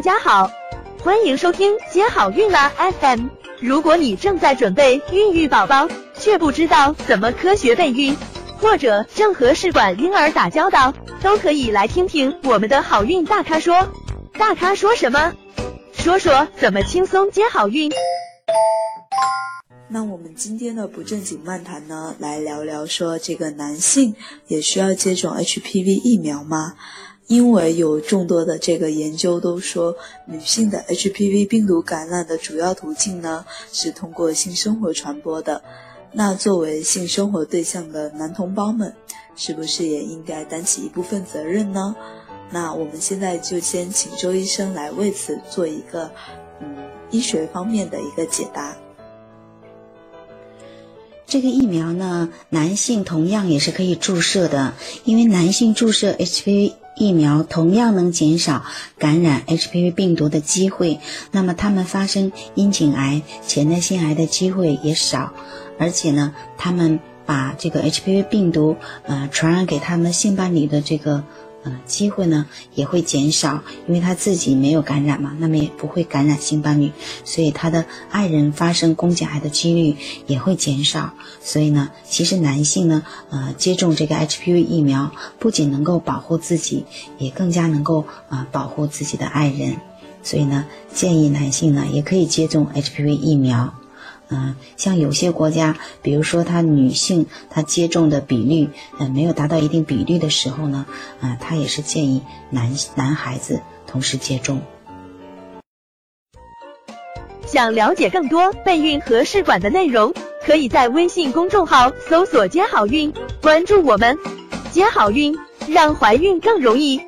大家好，欢迎收听接好运啦 FM。如果你正在准备孕育宝宝，却不知道怎么科学备孕，或者正和试管婴儿打交道，都可以来听听我们的好运大咖说。大咖说什么？说说怎么轻松接好运。那我们今天的不正经漫谈呢，来聊聊说这个男性也需要接种 HPV 疫苗吗？因为有众多的这个研究都说，女性的 HPV 病毒感染的主要途径呢是通过性生活传播的。那作为性生活对象的男同胞们，是不是也应该担起一部分责任呢？那我们现在就先请周医生来为此做一个嗯医学方面的一个解答。这个疫苗呢，男性同样也是可以注射的，因为男性注射 HPV 疫苗同样能减少感染 HPV 病毒的机会，那么他们发生阴茎癌、前列腺癌的机会也少，而且呢，他们把这个 HPV 病毒呃传染给他们性伴侣的这个。呃，机会呢也会减少，因为他自己没有感染嘛，那么也不会感染性伴侣，所以他的爱人发生宫颈癌的几率也会减少。所以呢，其实男性呢，呃，接种这个 HPV 疫苗不仅能够保护自己，也更加能够啊保护自己的爱人。所以呢，建议男性呢也可以接种 HPV 疫苗。嗯，像有些国家，比如说他女性她接种的比率，嗯，没有达到一定比率的时候呢，啊，他也是建议男男孩子同时接种。想了解更多备孕和试管的内容，可以在微信公众号搜索“接好运”，关注我们，接好运，让怀孕更容易。